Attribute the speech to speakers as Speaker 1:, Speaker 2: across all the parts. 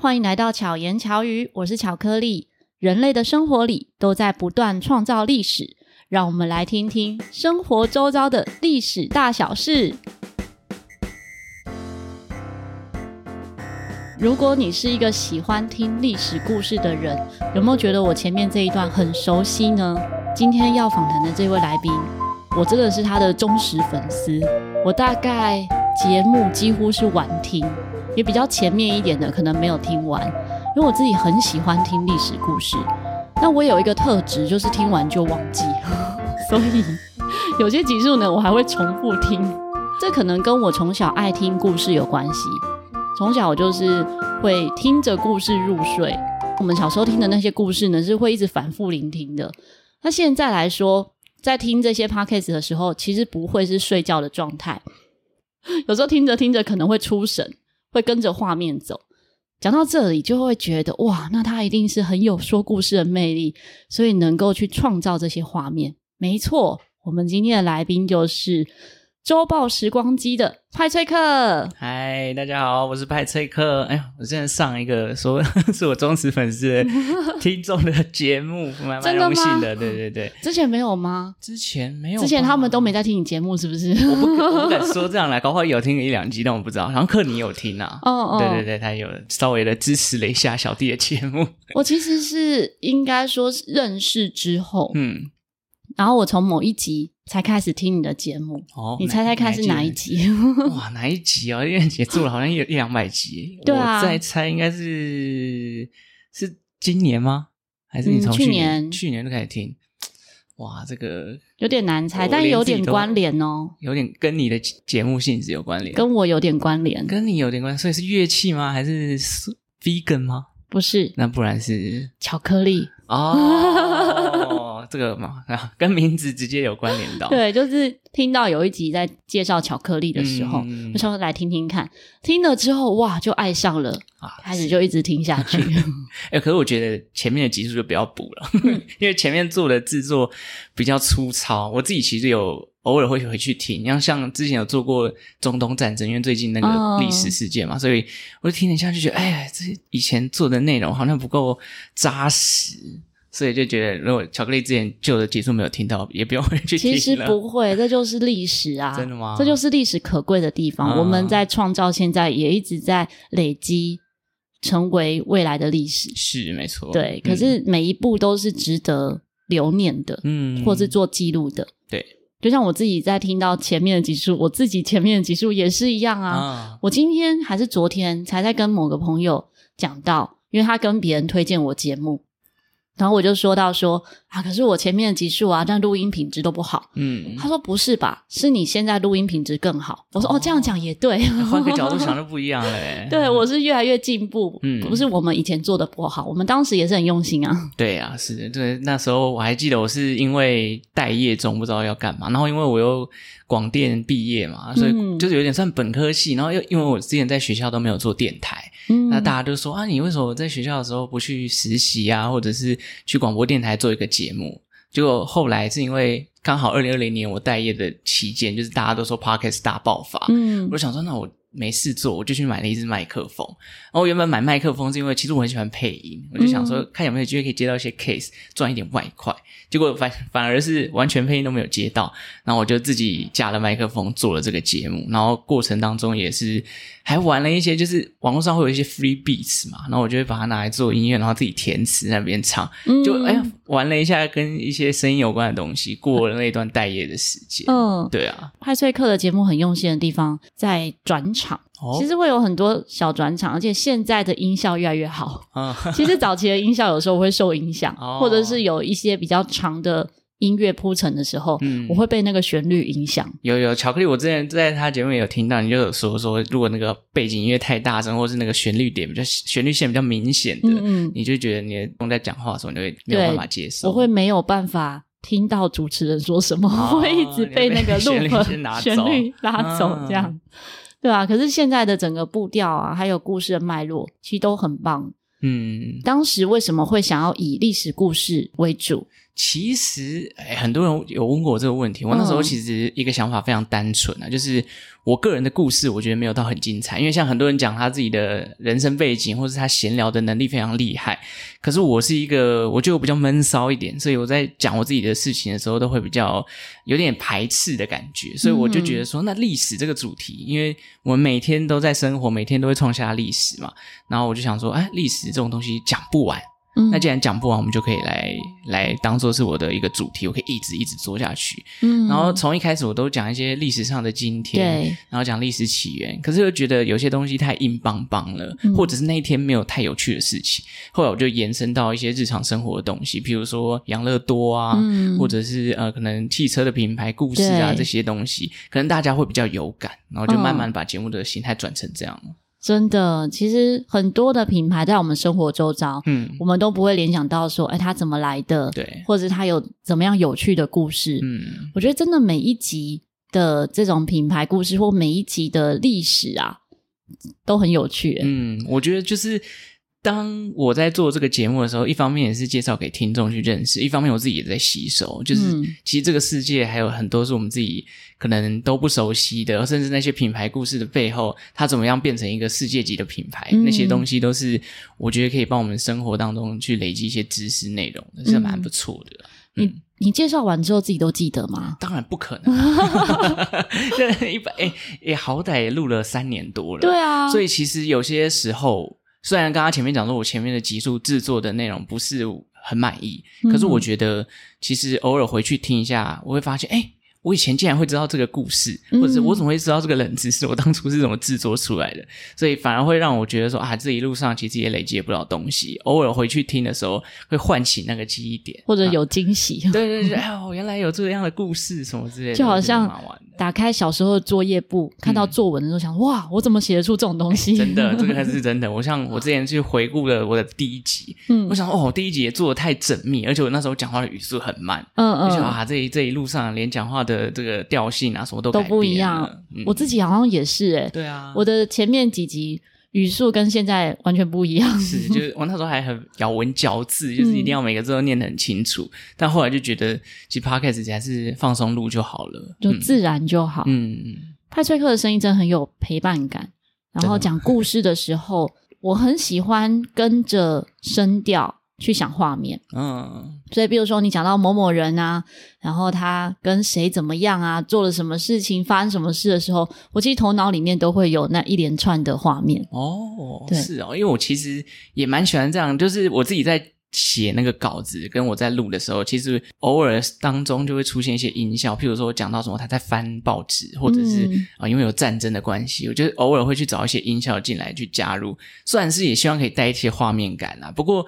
Speaker 1: 欢迎来到巧言巧语，我是巧克力。人类的生活里都在不断创造历史，让我们来听听生活周遭的历史大小事。如果你是一个喜欢听历史故事的人，有没有觉得我前面这一段很熟悉呢？今天要访谈的这位来宾，我真的是他的忠实粉丝。我大概节目几乎是晚听。也比较前面一点的，可能没有听完，因为我自己很喜欢听历史故事。那我有一个特质，就是听完就忘记，所以有些集数呢，我还会重复听。这可能跟我从小爱听故事有关系。从小我就是会听着故事入睡。我们小时候听的那些故事呢，是会一直反复聆听的。那现在来说，在听这些 podcast 的时候，其实不会是睡觉的状态。有时候听着听着，可能会出神。会跟着画面走，讲到这里就会觉得哇，那他一定是很有说故事的魅力，所以能够去创造这些画面。没错，我们今天的来宾就是。周报时光机的派翠克，
Speaker 2: 嗨，大家好，我是派翠克。哎呀，我现在上一个说 是我忠实粉丝的听众的节目，蛮蛮荣幸的。对对对，
Speaker 1: 之前没有吗？
Speaker 2: 之前没有，
Speaker 1: 之前他们都没在听你节目，是不是？
Speaker 2: 我不，我不敢说这样来，搞不好有听一两集，但我不知道。好像克尼有听啊，哦哦，对对对，他有稍微的支持了一下小弟的节目。
Speaker 1: 我其实是应该说认识之后，嗯。然后我从某一集才开始听你的节目，哦，你猜猜看是哪一集？
Speaker 2: 哇，哪一集啊？因为也做了好像有一两百集，对啊，我再猜应该是是今年吗？还是你从去年、嗯、去年就开始听？哇，这个
Speaker 1: 有点难猜，但有点关联哦，
Speaker 2: 有点跟你的节目性质有关联，
Speaker 1: 跟我有点关联，
Speaker 2: 跟你有点关系，所以是乐器吗？还是 vegan 吗？
Speaker 1: 不是，
Speaker 2: 那不然是
Speaker 1: 巧克力
Speaker 2: 哦。这个嘛，跟名字直接有关联到。
Speaker 1: 对，就是听到有一集在介绍巧克力的时候，嗯、我想说来听听看。听了之后，哇，就爱上了，啊、开始就一直听下去。
Speaker 2: 哎，可是我觉得前面的集数就不要补了，因为前面做的制作比较粗糙。我自己其实有偶尔会回去听，像像之前有做过中东战争，因为最近那个历史事件嘛，哦、所以我就听了一下，就觉得，哎，这以前做的内容好像不够扎实。所以就觉得，如果巧克力之前旧的集数没有听到，也不用回去听。
Speaker 1: 其实不会，这就是历史啊！
Speaker 2: 真的吗？
Speaker 1: 这就是历史可贵的地方。嗯、我们在创造，现在也一直在累积，成为未来的历史。
Speaker 2: 是没错。
Speaker 1: 对，可是每一步都是值得留念的，嗯，或是做记录的。
Speaker 2: 对，
Speaker 1: 就像我自己在听到前面的集数，我自己前面的集数也是一样啊。嗯、我今天还是昨天才在跟某个朋友讲到，因为他跟别人推荐我节目。然后我就说到说啊，可是我前面的集数啊，但录音品质都不好。嗯，他说不是吧？是你现在录音品质更好。我说哦，哦，这样讲也对。
Speaker 2: 换个角度想就不一样嘞。
Speaker 1: 对，我是越来越进步。嗯，不是我们以前做的不好，我们当时也是很用心啊。
Speaker 2: 对啊，是的，对，那时候我还记得，我是因为待业中不知道要干嘛，然后因为我又广电毕业嘛，所以就是有点算本科系，然后又因为我之前在学校都没有做电台。嗯，那大家都说啊，你为什么在学校的时候不去实习啊，或者是去广播电台做一个节目？结果后来是因为刚好二零二零年我待业的期间，就是大家都说 Podcast 大爆发，嗯，我就想说那我。没事做，我就去买了一支麦克风。然后我原本买麦克风是因为其实我很喜欢配音，我就想说看有没有机会可以接到一些 case 赚一点外快。结果反反而是完全配音都没有接到，然后我就自己架了麦克风做了这个节目。然后过程当中也是还玩了一些，就是网络上会有一些 free beats 嘛，然后我就会把它拿来做音乐，然后自己填词在那边唱，就哎呀玩了一下跟一些声音有关的东西，过了那一段待业的时间。嗯，对啊，
Speaker 1: 派翠克的节目很用心的地方在转。场其实会有很多小转场，而且现在的音效越来越好。哦、其实早期的音效有时候会受影响，哦、或者是有一些比较长的音乐铺陈的时候，嗯、我会被那个旋律影响。
Speaker 2: 有有巧克力，我之前在他节目也有听到，你就有说说，如果那个背景音乐太大声，或是那个旋律点比较旋律线比较明显的，嗯嗯你就觉得你的在讲话的时候，你就会没有办法接受。
Speaker 1: 我会没有办法听到主持人说什么，会一直被那个 loop 旋律拉走，这样。嗯对啊，可是现在的整个步调啊，还有故事的脉络，其实都很棒。嗯，当时为什么会想要以历史故事为主？
Speaker 2: 其实，哎，很多人有问过我这个问题。我那时候其实一个想法非常单纯啊，就是我个人的故事，我觉得没有到很精彩。因为像很多人讲他自己的人生背景，或是他闲聊的能力非常厉害。可是我是一个，我觉得我比较闷骚一点，所以我在讲我自己的事情的时候，都会比较有点排斥的感觉。所以我就觉得说，那历史这个主题，因为我们每天都在生活，每天都会创下历史嘛。然后我就想说，哎，历史这种东西讲不完。嗯，那既然讲不完，我们就可以来来当做是我的一个主题，我可以一直一直做下去。嗯，然后从一开始我都讲一些历史上的今天，对，然后讲历史起源。可是又觉得有些东西太硬邦邦了，嗯，或者是那一天没有太有趣的事情。后来我就延伸到一些日常生活的东西，比如说养乐多啊，嗯，或者是呃可能汽车的品牌故事啊这些东西，可能大家会比较有感，然后就慢慢把节目的形态转成这样。哦
Speaker 1: 真的，其实很多的品牌在我们生活周遭，嗯，我们都不会联想到说，哎，它怎么来的？
Speaker 2: 对，
Speaker 1: 或者它有怎么样有趣的故事？嗯，我觉得真的每一集的这种品牌故事或每一集的历史啊，都很有趣。
Speaker 2: 嗯，我觉得就是。当我在做这个节目的时候，一方面也是介绍给听众去认识，一方面我自己也在吸收。就是其实这个世界还有很多是我们自己可能都不熟悉的，甚至那些品牌故事的背后，它怎么样变成一个世界级的品牌，嗯、那些东西都是我觉得可以帮我们生活当中去累积一些知识内容的，是蛮不错的。
Speaker 1: 嗯、你你介绍完之后自己都记得吗？
Speaker 2: 当然不可能，一百哎也好歹也录了三年多了，
Speaker 1: 对啊，
Speaker 2: 所以其实有些时候。虽然刚刚前面讲说，我前面的集数制作的内容不是很满意，可是我觉得其实偶尔回去听一下，我会发现，哎。我以前竟然会知道这个故事，或者是我怎么会知道这个冷知识？我当初是怎么制作出来的？所以反而会让我觉得说啊，这一路上其实也累积不了东西。偶尔回去听的时候，会唤起那个记忆点，
Speaker 1: 或者有惊喜。
Speaker 2: 啊、对对对，哎呦，原来有这样的故事什么之类的，
Speaker 1: 就好像打开小时候的作业簿，看到作文的时候想，哇，我怎么写得出这种东西？
Speaker 2: 真的，这个还是真的。我像我之前去回顾了我的第一集，嗯，我想哦，第一集也做的太缜密，而且我那时候讲话的语速很慢，嗯嗯，就想啊，这一这一路上连讲话的这个调。性啊，什么都
Speaker 1: 都不一样。嗯、我自己好像也是哎、欸，
Speaker 2: 对啊，
Speaker 1: 我的前面几集语速跟现在完全不一样。
Speaker 2: 是，就是我那时候还很咬文嚼字，就是一定要每个字都念得很清楚。嗯、但后来就觉得，其实 Podcast 还是放松录就好了，
Speaker 1: 就自然就好。嗯嗯，派翠克的声音真的很有陪伴感，然后讲故事的时候，我很喜欢跟着声调。去想画面，嗯，所以比如说你讲到某某人啊，然后他跟谁怎么样啊，做了什么事情，发生什么事的时候，我其实头脑里面都会有那一连串的画面。
Speaker 2: 哦，对是哦，因为我其实也蛮喜欢这样，就是我自己在写那个稿子，跟我在录的时候，其实偶尔当中就会出现一些音效，譬如说我讲到什么他在翻报纸，或者是啊、嗯，因为有战争的关系，我就偶尔会去找一些音效进来去加入，虽然是也希望可以带一些画面感啊，不过。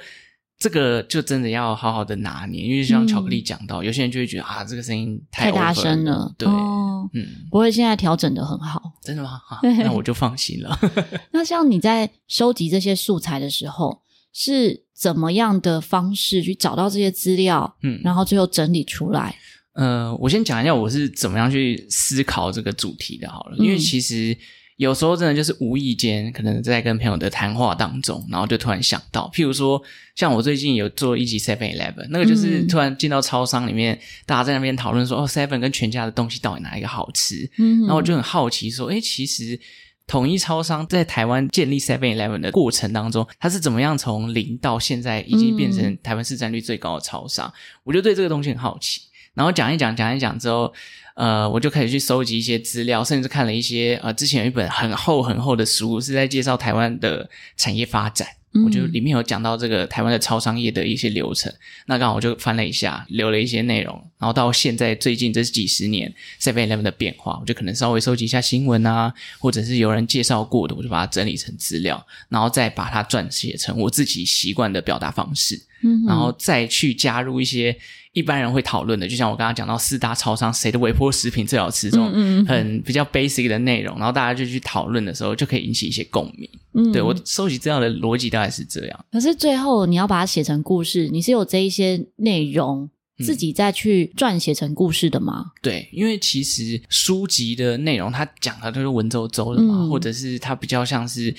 Speaker 2: 这个就真的要好好的拿捏，因为像巧克力讲到，嗯、有些人就会觉得啊，这个声音太，
Speaker 1: 太大声了。
Speaker 2: 对，
Speaker 1: 哦、嗯，不会，现在调整的很好。
Speaker 2: 真的吗？好，那我就放心了。
Speaker 1: 那像你在收集这些素材的时候，是怎么样的方式去找到这些资料？嗯，然后最后整理出来。
Speaker 2: 呃，我先讲一下我是怎么样去思考这个主题的，好了，嗯、因为其实。有时候真的就是无意间，可能在跟朋友的谈话当中，然后就突然想到，譬如说，像我最近有做一集 Seven Eleven，那个就是突然进到超商里面，嗯、大家在那边讨论说，哦，Seven 跟全家的东西到底哪一个好吃？嗯，然后我就很好奇说，诶，其实统一超商在台湾建立 Seven Eleven 的过程当中，它是怎么样从零到现在已经变成台湾市占率最高的超商？嗯、我就对这个东西很好奇。然后讲一讲，讲一讲之后，呃，我就开始去收集一些资料，甚至看了一些呃，之前有一本很厚很厚的书，是在介绍台湾的产业发展。嗯、我就里面有讲到这个台湾的超商业的一些流程。那刚好我就翻了一下，留了一些内容。然后到现在最近这几十年 Seven Eleven 的变化，我就可能稍微收集一下新闻啊，或者是有人介绍过的，我就把它整理成资料，然后再把它撰写成我自己习惯的表达方式。嗯，然后再去加入一些。一般人会讨论的，就像我刚刚讲到四大超商谁的微波食品最好吃这种很比较 basic 的内容，然后大家就去讨论的时候，就可以引起一些共鸣。嗯，对，我收集资料的逻辑大概是这样。
Speaker 1: 可是最后你要把它写成故事，你是有这一些内容自己再去撰写成故事的吗？
Speaker 2: 对，因为其实书籍的内容它讲的都是文绉绉的嘛，嗯、或者是它比较像是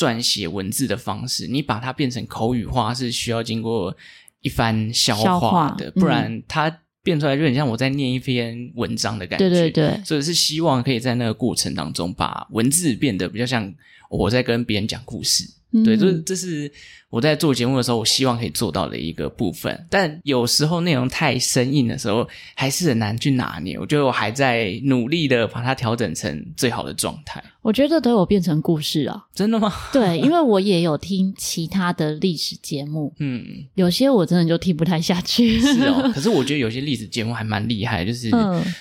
Speaker 2: 撰写文字的方式，你把它变成口语化是需要经过。一番消化的，不然它变出来就很像我在念一篇文章的感觉。
Speaker 1: 对对对，
Speaker 2: 所以是希望可以在那个过程当中把文字变得比较像我在跟别人讲故事。嗯、对，这这是我在做节目的时候，我希望可以做到的一个部分。但有时候内容太生硬的时候，还是很难去拿捏。我觉得我还在努力的把它调整成最好的状态。
Speaker 1: 我觉得都有变成故事啊，
Speaker 2: 真的吗？
Speaker 1: 对，因为我也有听其他的历史节目，嗯，有些我真的就听不太下去。
Speaker 2: 是哦，可是我觉得有些历史节目还蛮厉害，就是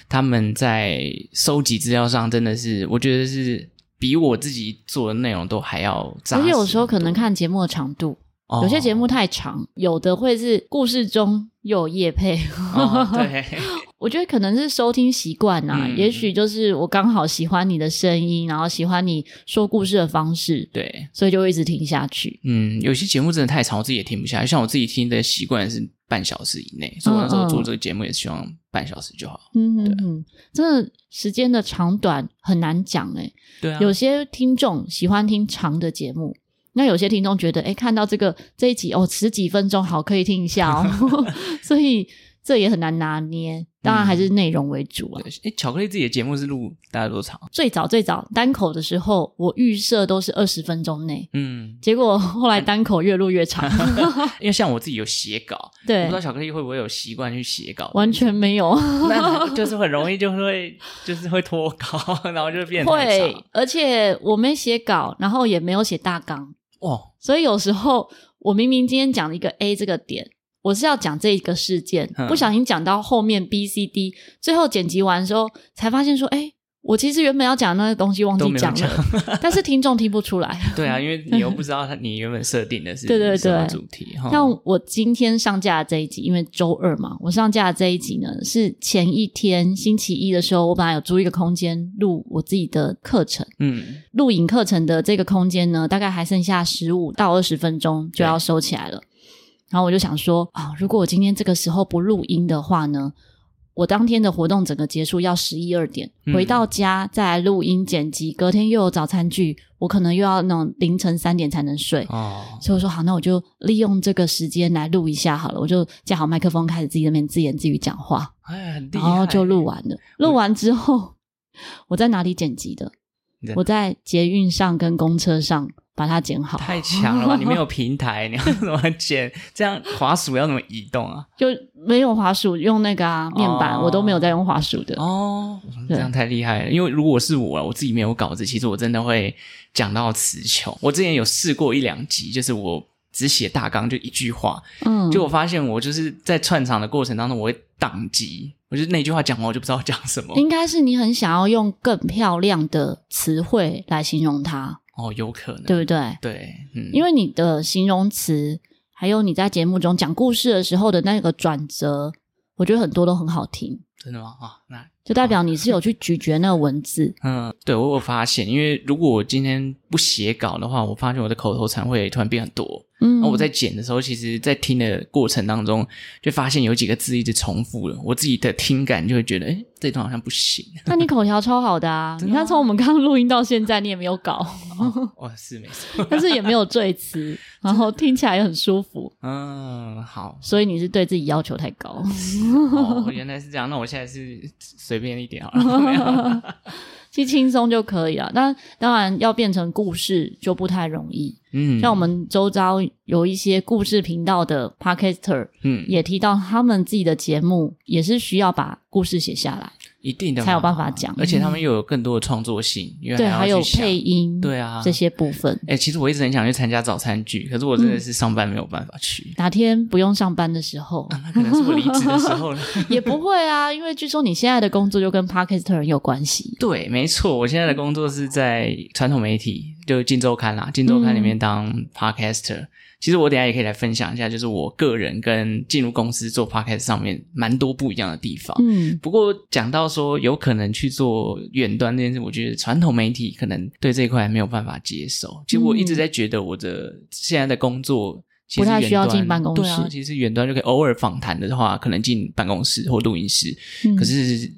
Speaker 2: 他们在收集资料上真的是，我觉得是。比我自己做的内容都还要扎实。
Speaker 1: 而且有时候可能看节目的长度，哦、有些节目太长，有的会是故事中又有夜配。
Speaker 2: 哦、对，
Speaker 1: 我觉得可能是收听习惯呐，嗯、也许就是我刚好喜欢你的声音，然后喜欢你说故事的方式，
Speaker 2: 对，
Speaker 1: 所以就会一直听下去。
Speaker 2: 嗯，有些节目真的太长，我自己也听不下去。像我自己听的习惯是半小时以内，所以我那时候做这个节目也希望半小时就好。
Speaker 1: 嗯嗯嗯，真的时间的长短很难讲诶。
Speaker 2: 对啊，
Speaker 1: 有些听众喜欢听长的节目，那有些听众觉得，诶，看到这个这一集哦，十几分钟，好，可以听一下哦，所以这也很难拿捏。当然还是内容为主啊。
Speaker 2: 哎、嗯，巧克力自己的节目是录大概多长？
Speaker 1: 最早最早单口的时候，我预设都是二十分钟内。嗯，结果后来单口越录越长。
Speaker 2: 因为像我自己有写稿，
Speaker 1: 对，
Speaker 2: 我不知道巧克力会不会有习惯去写稿？
Speaker 1: 完全没有，
Speaker 2: 那就是很容易就会就是会脱稿，然后就变
Speaker 1: 会。而且我没写稿，然后也没有写大纲哦，所以有时候我明明今天讲了一个 A 这个点。我是要讲这一个事件，不小心讲到后面 B、C、D，最后剪辑完的时候才发现说，哎，我其实原本要讲那个东西忘记讲了，但是听众听不出来。
Speaker 2: 对啊，因为你又不知道他 你原本设定的是什么主题。
Speaker 1: 像我今天上架的这一集，因为周二嘛，我上架的这一集呢是前一天星期一的时候，我本来有租一个空间录我自己的课程，嗯，录影课程的这个空间呢，大概还剩下十五到二十分钟就要收起来了。然后我就想说啊，如果我今天这个时候不录音的话呢，我当天的活动整个结束要十一二点，回到家再来录音剪辑，隔天又有早餐剧，我可能又要那种凌晨三点才能睡。哦，所以我说好，那我就利用这个时间来录一下好了，我就架好麦克风，开始自己那边自言自语讲话。
Speaker 2: 哎，很
Speaker 1: 厉害。然后就录完了，录完之后我在哪里剪辑的？我在捷运上跟公车上。把它剪好，
Speaker 2: 太强了吧！你没有 平台，你要怎么剪？这样滑鼠要怎么移动啊？
Speaker 1: 就没有滑鼠，用那个啊面板，哦、我都没有在用滑鼠的。
Speaker 2: 哦，这样太厉害了。因为如果是我，我自己没有稿子，其实我真的会讲到词穷。我之前有试过一两集，就是我只写大纲，就一句话，嗯，就我发现我就是在串场的过程当中，我会宕机，我就那句话讲完，我就不知道讲什么。
Speaker 1: 应该是你很想要用更漂亮的词汇来形容它。
Speaker 2: 哦，有可能，
Speaker 1: 对不对？
Speaker 2: 对，嗯，
Speaker 1: 因为你的形容词，还有你在节目中讲故事的时候的那个转折，我觉得很多都很好听。
Speaker 2: 真的吗？啊，那
Speaker 1: 就代表你是有去咀嚼那个文字。
Speaker 2: 嗯，对，我有发现，因为如果我今天不写稿的话，我发现我的口头禅会突然变很多。嗯，我在剪的时候，其实，在听的过程当中，就发现有几个字一直重复了，我自己的听感就会觉得，哎，这段好像不行。
Speaker 1: 那你口条超好的啊！你看，从我们刚刚录音到现在，你也没有稿。
Speaker 2: 哦，哦，是没错，
Speaker 1: 但是也没有赘词，然后听起来也很舒服。
Speaker 2: 嗯，好。
Speaker 1: 所以你是对自己要求太高。
Speaker 2: 哦，原来是这样。那我现在是随便一点好了。
Speaker 1: 其实 轻松就可以了，那当然要变成故事就不太容易。嗯，像我们周遭有一些故事频道的 Podcaster，嗯，也提到他们自己的节目也是需要把故事写下来。
Speaker 2: 一定的
Speaker 1: 才有办法讲，
Speaker 2: 而且他们又有更多的创作性，因为
Speaker 1: 对，还有配音，
Speaker 2: 对啊，
Speaker 1: 这些部分。
Speaker 2: 哎，其实我一直很想去参加早餐剧，可是我真的是上班没有办法去。
Speaker 1: 哪天不用上班的时候，
Speaker 2: 那可能是我离职的时候了。
Speaker 1: 也不会啊，因为据说你现在的工作就跟 Podcaster 有关系。
Speaker 2: 对，没错，我现在的工作是在传统媒体，就《金周刊》啦，《金周刊》里面当 Podcaster。其实我等一下也可以来分享一下，就是我个人跟进入公司做 podcast 上面蛮多不一样的地方。嗯，不过讲到说有可能去做远端这件事，我觉得传统媒体可能对这一块还没有办法接受。其实我一直在觉得我的现在的工作
Speaker 1: 不太需要进办公室。
Speaker 2: 对啊，其实远端就可以偶尔访谈的话，可能进办公室或录音室。嗯，可是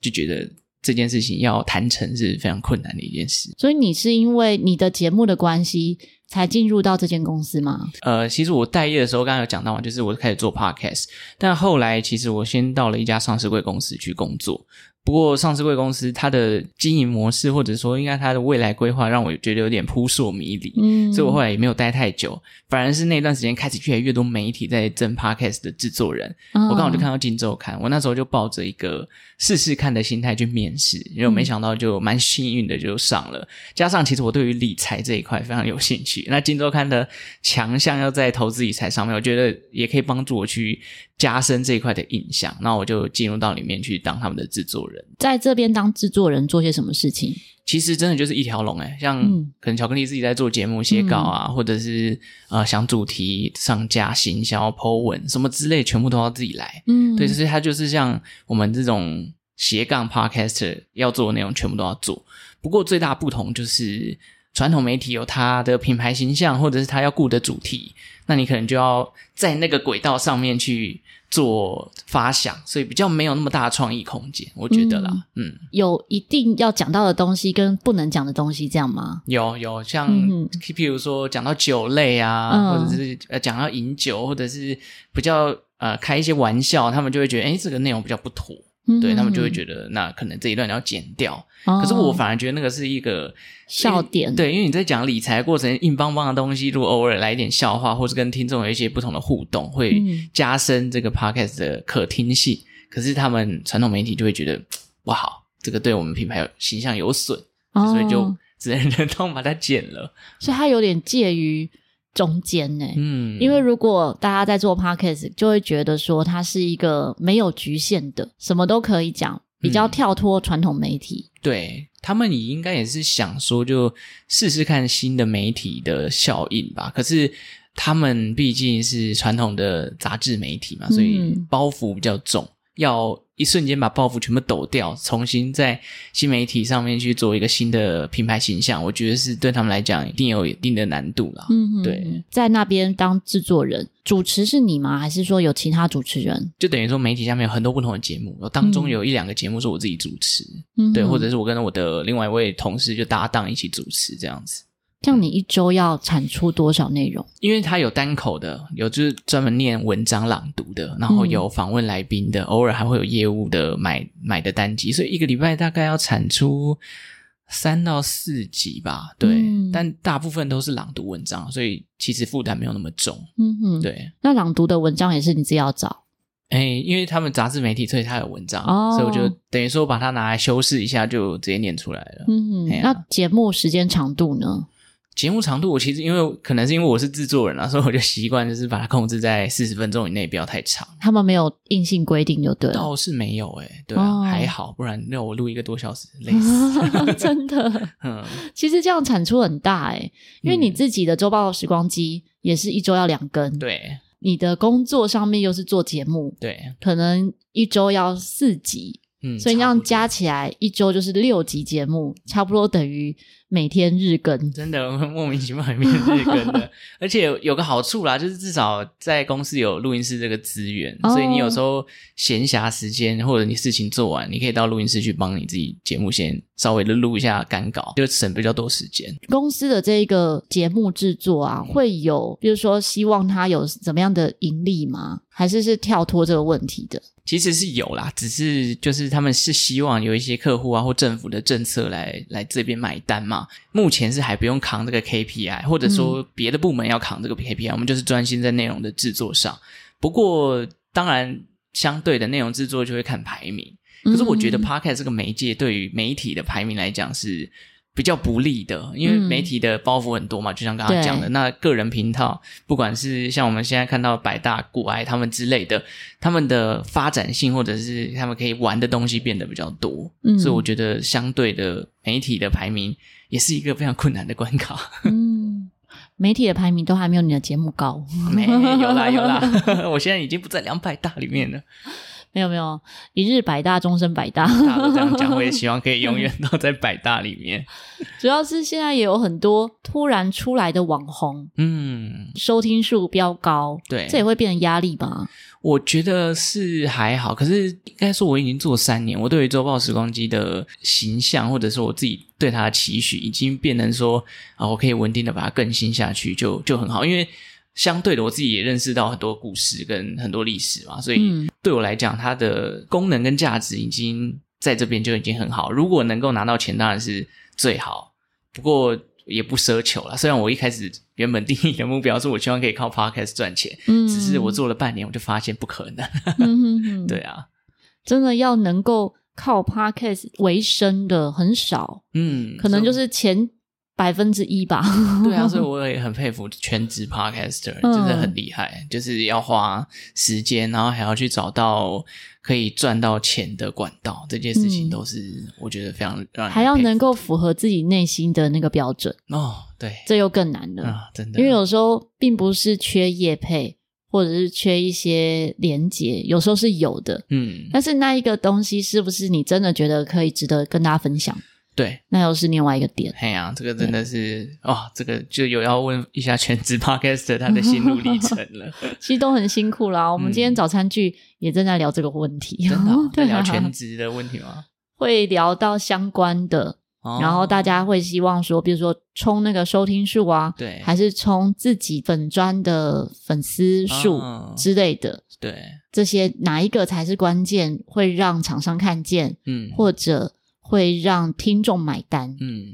Speaker 2: 就觉得这件事情要谈成是非常困难的一件事。
Speaker 1: 所以你是因为你的节目的关系才进入到这间公司吗？
Speaker 2: 呃，其实我待业的时候，刚刚有讲到嘛，就是我开始做 podcast，但后来其实我先到了一家上市贵公司去工作。不过，上市贵公司它的经营模式，或者说应该它的未来规划，让我觉得有点扑朔迷离。嗯，所以我后来也没有待太久，反而是那段时间开始越来越多媒体在征 Podcast 的制作人。哦、我刚好就看到《金周刊》，我那时候就抱着一个试试看的心态去面试，因为我没想到就蛮幸运的就上了。嗯、加上其实我对于理财这一块非常有兴趣，那《金周刊》的强项要在投资理财上面，我觉得也可以帮助我去加深这一块的印象。那我就进入到里面去当他们的制作人。
Speaker 1: 在这边当制作人做些什么事情？
Speaker 2: 其实真的就是一条龙诶，像可能巧克力自己在做节目写稿啊，嗯、或者是呃想主题上架、行销、po 文什么之类，全部都要自己来。嗯，对，所以他就是像我们这种斜杠 podcaster 要做的内容，全部都要做。不过最大不同就是传统媒体有它的品牌形象，或者是它要顾的主题，那你可能就要在那个轨道上面去。做发想，所以比较没有那么大的创意空间，我觉得啦。嗯，嗯，有
Speaker 1: 一定要讲到的东西跟不能讲的东西，这样吗？
Speaker 2: 有有，像、嗯、譬如说讲到酒类啊，嗯、或者是呃讲到饮酒，或者是比较呃开一些玩笑，他们就会觉得，诶，这个内容比较不妥。对，他们就会觉得，那可能这一段要剪掉。哦、可是我反而觉得那个是一个
Speaker 1: 笑点。
Speaker 2: 对，因为你在讲理财过程硬邦邦的东西，如果偶尔来一点笑话，或是跟听众有一些不同的互动，会加深这个 podcast 的可听性。嗯、可是他们传统媒体就会觉得，不，好，这个对我们品牌有形象有损，哦、所以就只能 忍痛把它剪了。
Speaker 1: 所以它有点介于。中间呢，嗯，因为如果大家在做 podcast，就会觉得说它是一个没有局限的，什么都可以讲，比较跳脱传统媒体。
Speaker 2: 嗯、对，他们也应该也是想说，就试试看新的媒体的效应吧。可是他们毕竟是传统的杂志媒体嘛，所以包袱比较重，嗯、要。一瞬间把包袱全部抖掉，重新在新媒体上面去做一个新的品牌形象，我觉得是对他们来讲一定有一定的难度啦。嗯，对，
Speaker 1: 在那边当制作人，主持是你吗？还是说有其他主持人？
Speaker 2: 就等于说媒体下面有很多不同的节目，当中有一两个节目是我自己主持，嗯、对，或者是我跟我的另外一位同事就搭档一起主持这样子。
Speaker 1: 像你一周要产出多少内容？
Speaker 2: 因为它有单口的，有就是专门念文章朗读的，然后有访问来宾的，嗯、偶尔还会有业务的买买的单集，所以一个礼拜大概要产出三到四集吧。对，嗯、但大部分都是朗读文章，所以其实负担没有那么重。嗯哼，对。
Speaker 1: 那朗读的文章也是你自己要找？
Speaker 2: 哎，因为他们杂志媒体，所以他有文章，哦、所以我就等于说把它拿来修饰一下，就直接念出来了。嗯哼，啊、
Speaker 1: 那节目时间长度呢？
Speaker 2: 节目长度，我其实因为可能是因为我是制作人啊，所以我就习惯就是把它控制在四十分钟以内，不要太长。
Speaker 1: 他们没有硬性规定就对了。
Speaker 2: 倒是没有哎、欸，对啊，哦、还好，不然让我录一个多小时累死。
Speaker 1: 真的，嗯，其实这样产出很大哎、欸，因为你自己的周报时光机也是一周要两更，
Speaker 2: 对，
Speaker 1: 你的工作上面又是做节目，
Speaker 2: 对，
Speaker 1: 可能一周要四集，嗯，所以这样加起来一周就是六集节目，差不多等于。每天日更，
Speaker 2: 真的莫名其妙每天日更的，而且有，个好处啦，就是至少在公司有录音室这个资源，哦、所以你有时候闲暇时间或者你事情做完，你可以到录音室去帮你自己节目先稍微的录一下干稿，就省比较多时间。
Speaker 1: 公司的这一个节目制作啊，会有，比如说希望它有怎么样的盈利吗？还是是跳脱这个问题的？
Speaker 2: 其实是有啦，只是就是他们是希望有一些客户啊或政府的政策来来这边买单嘛。目前是还不用扛这个 KPI，或者说别的部门要扛这个 KPI，、嗯、我们就是专心在内容的制作上。不过当然，相对的内容制作就会看排名。可是我觉得 Podcast 这个媒介对于媒体的排名来讲是。比较不利的，因为媒体的包袱很多嘛，嗯、就像刚刚讲的，那个人频道，不管是像我们现在看到百大、股癌他们之类的，他们的发展性或者是他们可以玩的东西变得比较多，嗯，所以我觉得相对的媒体的排名也是一个非常困难的关卡。
Speaker 1: 嗯，媒体的排名都还没有你的节目高，
Speaker 2: 没有啦有啦，我现在已经不在两百大里面了。
Speaker 1: 没有没有，一日百大，终身百大。
Speaker 2: 大家都这样讲，我也希望可以 永远都在百大里面。
Speaker 1: 主要是现在也有很多突然出来的网红，嗯，收听数飙高，
Speaker 2: 对，
Speaker 1: 这也会变成压力吧？
Speaker 2: 我觉得是还好，可是应该说我已经做三年，我对于周报时光机的形象，或者说我自己对它的期许，已经变成说啊，我可以稳定的把它更新下去，就就很好，因为。相对的，我自己也认识到很多故事跟很多历史嘛，所以对我来讲，它的功能跟价值已经在这边就已经很好。如果能够拿到钱，当然是最好。不过也不奢求了。虽然我一开始原本定义的目标是我希望可以靠 Podcast 赚钱，嗯，只是我做了半年，我就发现不可能。嗯、对啊，
Speaker 1: 真的要能够靠 Podcast 为生的很少，嗯，可能就是前。百分之一吧，
Speaker 2: 对啊，所以 我也很佩服全职 podcaster，真的很厉害，嗯，就是要花时间，然后还要去找到可以赚到钱的管道，这件事情都是我觉得非常让人，
Speaker 1: 还要能够符合自己内心的那个标准。
Speaker 2: 哦，对，
Speaker 1: 这又更难了。啊，真的，因为有时候并不是缺业配，或者是缺一些连接，有时候是有的，嗯，但是那一个东西是不是你真的觉得可以值得跟大家分享？
Speaker 2: 对，
Speaker 1: 那又是另外一个点。
Speaker 2: 哎呀，这个真的是哦，这个就有要问一下全职 Podcaster 他的心路历程了。
Speaker 1: 其实都很辛苦啦。我们今天早餐剧也正在聊这个问题，
Speaker 2: 真的、哦、在聊全职的问题吗？
Speaker 1: 会聊到相关的，哦、然后大家会希望说，比如说冲那个收听数啊，
Speaker 2: 对，
Speaker 1: 还是冲自己粉专的粉丝数之类的，哦、
Speaker 2: 对，
Speaker 1: 这些哪一个才是关键，会让厂商看见，嗯，或者。会让听众买单，嗯，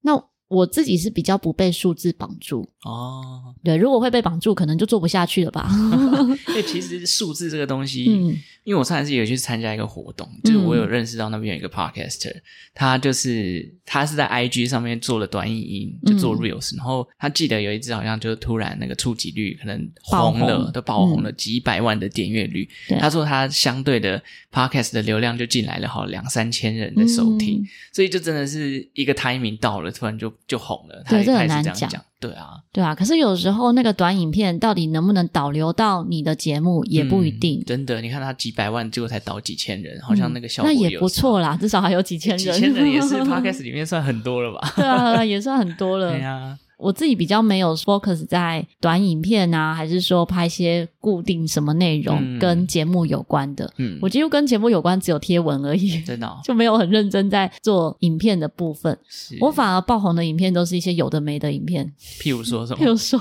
Speaker 1: 那我自己是比较不被数字绑住哦，对，如果会被绑住，可能就做不下去了吧。
Speaker 2: 因为其实数字这个东西，嗯。因为我上次有去参加一个活动，就是我有认识到那边有一个 podcaster，、嗯、他就是他是在 IG 上面做了短影音，就做 reels，、嗯、然后他记得有一支好像就是突然那个触及率可能红了，都爆红了、嗯、几百万的点阅率。他说他相对的 podcast 的流量就进来了好两三千人的收听、嗯，所以就真的是一个 timing 到了，突然就就红了。
Speaker 1: 他开始，这很
Speaker 2: 难
Speaker 1: 讲。
Speaker 2: 对啊，
Speaker 1: 对啊，可是有时候那个短影片到底能不能导流到你的节目也不一定。
Speaker 2: 嗯、真的，你看他几百万，结果才导几千人，好像那个效果、嗯、那
Speaker 1: 也不错啦，至少还有几千人。几
Speaker 2: 千人也是 Podcast 里面算很多了吧？
Speaker 1: 对啊，也算很多了。对啊。我自己比较没有 focus 在短影片啊，还是说拍一些固定什么内容跟节目有关的。嗯，我几乎跟节目有关只有贴文而已，
Speaker 2: 真的、哦、
Speaker 1: 就没有很认真在做影片的部分。我反而爆红的影片都是一些有的没的影片，
Speaker 2: 譬如说什么？
Speaker 1: 譬如说，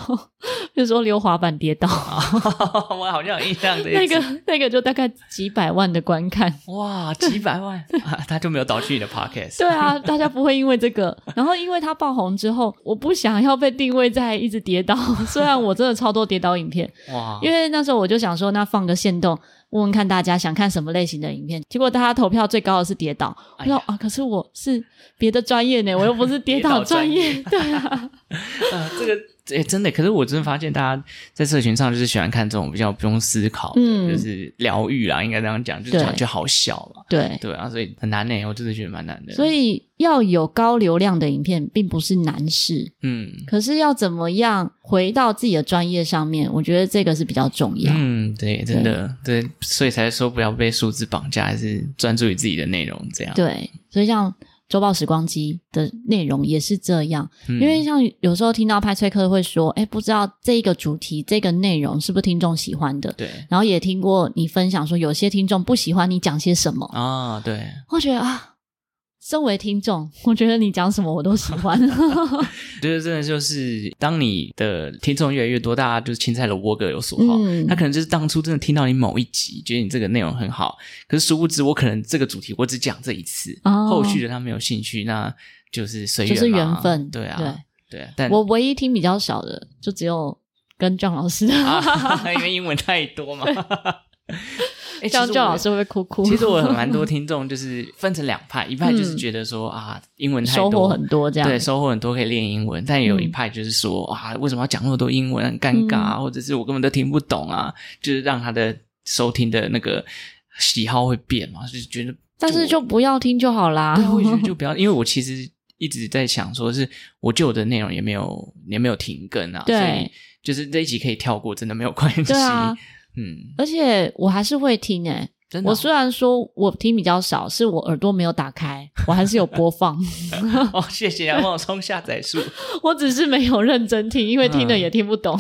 Speaker 1: 譬如说溜滑板跌倒，
Speaker 2: 我好像有印象的。
Speaker 1: 那个那个就大概几百万的观看，
Speaker 2: 哇，几百万啊！他就没有导去你的 podcast。
Speaker 1: 对啊，大家不会因为这个，然后因为他爆红之后，我不想要。被定位在一直跌倒，虽然我真的超多跌倒影片，哇！因为那时候我就想说，那放个限动，问问看大家想看什么类型的影片。结果大家投票最高的是跌倒，我说、哎、啊，可是我是别的专业呢，我又不是跌倒专业，对啊，
Speaker 2: 呃，这个。诶，真的，可是我真的发现，大家在社群上就是喜欢看这种比较不用思考的，嗯，就是疗愈啦，应该这样讲，就是讲就好笑嘛，
Speaker 1: 对
Speaker 2: 对啊，所以很难呢，我真的觉得蛮难的。
Speaker 1: 所以要有高流量的影片，并不是难事，嗯，可是要怎么样回到自己的专业上面，我觉得这个是比较重要。
Speaker 2: 嗯，对，真的对，对，所以才说不要被数字绑架，还是专注于自己的内容这样。
Speaker 1: 对，所以像。周报时光机的内容也是这样，嗯，因为像有时候听到派崔克会说，哎，不知道这一个主题、这个内容是不是听众喜欢的？
Speaker 2: 对。
Speaker 1: 然后也听过你分享说，有些听众不喜欢你讲些什么
Speaker 2: 啊？对。
Speaker 1: 我觉得啊。身为听众，我觉得你讲什么我都喜欢。
Speaker 2: 觉得真的，就是当你的听众越来越多，大家就是青菜萝卜各有所好。嗯，他可能就是当初真的听到你某一集，觉得你这个内容很好，可是殊不知我可能这个主题我只讲这一次，哦，后续的他没有兴趣，那就是随缘，
Speaker 1: 就是缘分。
Speaker 2: 对啊，
Speaker 1: 对
Speaker 2: 对。但
Speaker 1: 我唯一听比较少的，就只有跟庄老师，
Speaker 2: 啊，因为英文太多嘛。
Speaker 1: 哎，这样叫老师会不会哭哭？
Speaker 2: 其实我有蛮多听众，就是分成两派，一派就是觉得说、嗯、啊，英文太多，
Speaker 1: 收获很多这样，
Speaker 2: 对，收获很多可以练英文。但也有一派就是说、嗯、啊，为什么要讲那么多英文，很尴尬啊、嗯，或者是我根本都听不懂啊，就是让他的收听的那个喜好会变嘛，就是觉得，
Speaker 1: 但是就不要听就好啦。
Speaker 2: 对，我觉得就不要，因为我其实一直在想说，是我旧的内容也没有也没有停更啊，
Speaker 1: 对，
Speaker 2: 所以就是这一集可以跳过，真的没有关系。
Speaker 1: 对啊。
Speaker 2: 嗯，
Speaker 1: 而且我还是会听诶、
Speaker 2: 真的哦、
Speaker 1: 我虽然说我听比较少，是我耳朵没有打开，我还是有播放。
Speaker 2: 哦，谢谢啊，帮我冲下载数。
Speaker 1: 我只是没有认真听，因为听了也听不懂。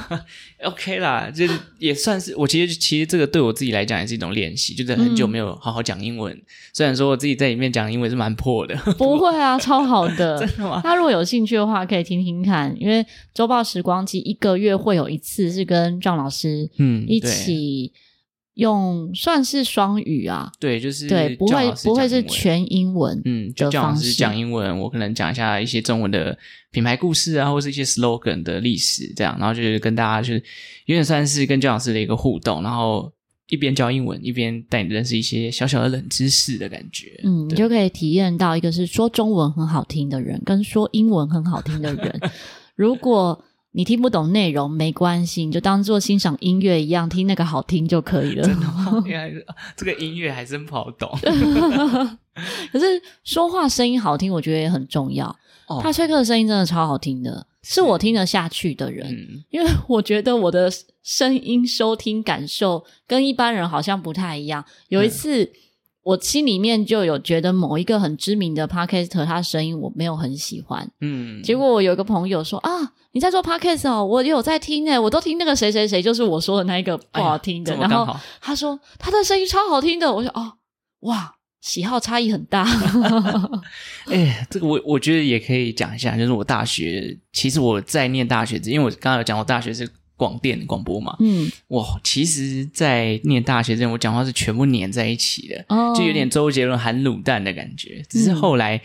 Speaker 2: OK 啦，就是也算是我其实其实这个对我自己来讲也是一种练习，就是很久没有好好讲英文。嗯、虽然说我自己在里面讲英文是蛮破的，
Speaker 1: 不会啊，超好的。
Speaker 2: 真的吗？
Speaker 1: 他如果有兴趣的话，可以听听看，因为周报时光机一个月会有一次是跟壮老师嗯一起。用算是双语啊，
Speaker 2: 对，就是
Speaker 1: 对，不会不会是全英文，
Speaker 2: 嗯，就叫老师讲英文，我可能讲一下一些中文的品牌故事啊，或是一些 slogan 的历史，这样，然后就是跟大家就是有点算是跟教老师的一个互动，然后一边教英文，一边带你认识一些小小的冷知识的感觉，
Speaker 1: 嗯，你就可以体验到一个是说中文很好听的人，跟说英文很好听的人，如果。你听不懂内容没关系，你就当做欣赏音乐一样，听那个好听就可以了。
Speaker 2: 真的吗？原来是这个音乐还真不好懂。
Speaker 1: 可是说话声音好听，我觉得也很重要。哦，派翠克的声音真的超好听的，是我听得下去的人。嗯，因为我觉得我的声音收听感受跟一般人好像不太一样。有一次。嗯我心里面就有觉得某一个很知名的 podcaster，他的声音我没有很喜欢。嗯，结果我有一个朋友说啊，你在做 podcast 哦，我有在听诶，我都听那个谁谁谁，就是我说的那一个不好听的。哎、然后他说他的声音超好听的，我说哦，哇，喜好差异很大。
Speaker 2: 哎，这个我我觉得也可以讲一下，就是我大学，其实我在念大学，因为我刚刚有讲我大学是。广电广播嘛，嗯，我其实，在念大学之前，我讲话是全部粘在一起的，哦，就有点周杰伦含卤蛋的感觉。只是后来，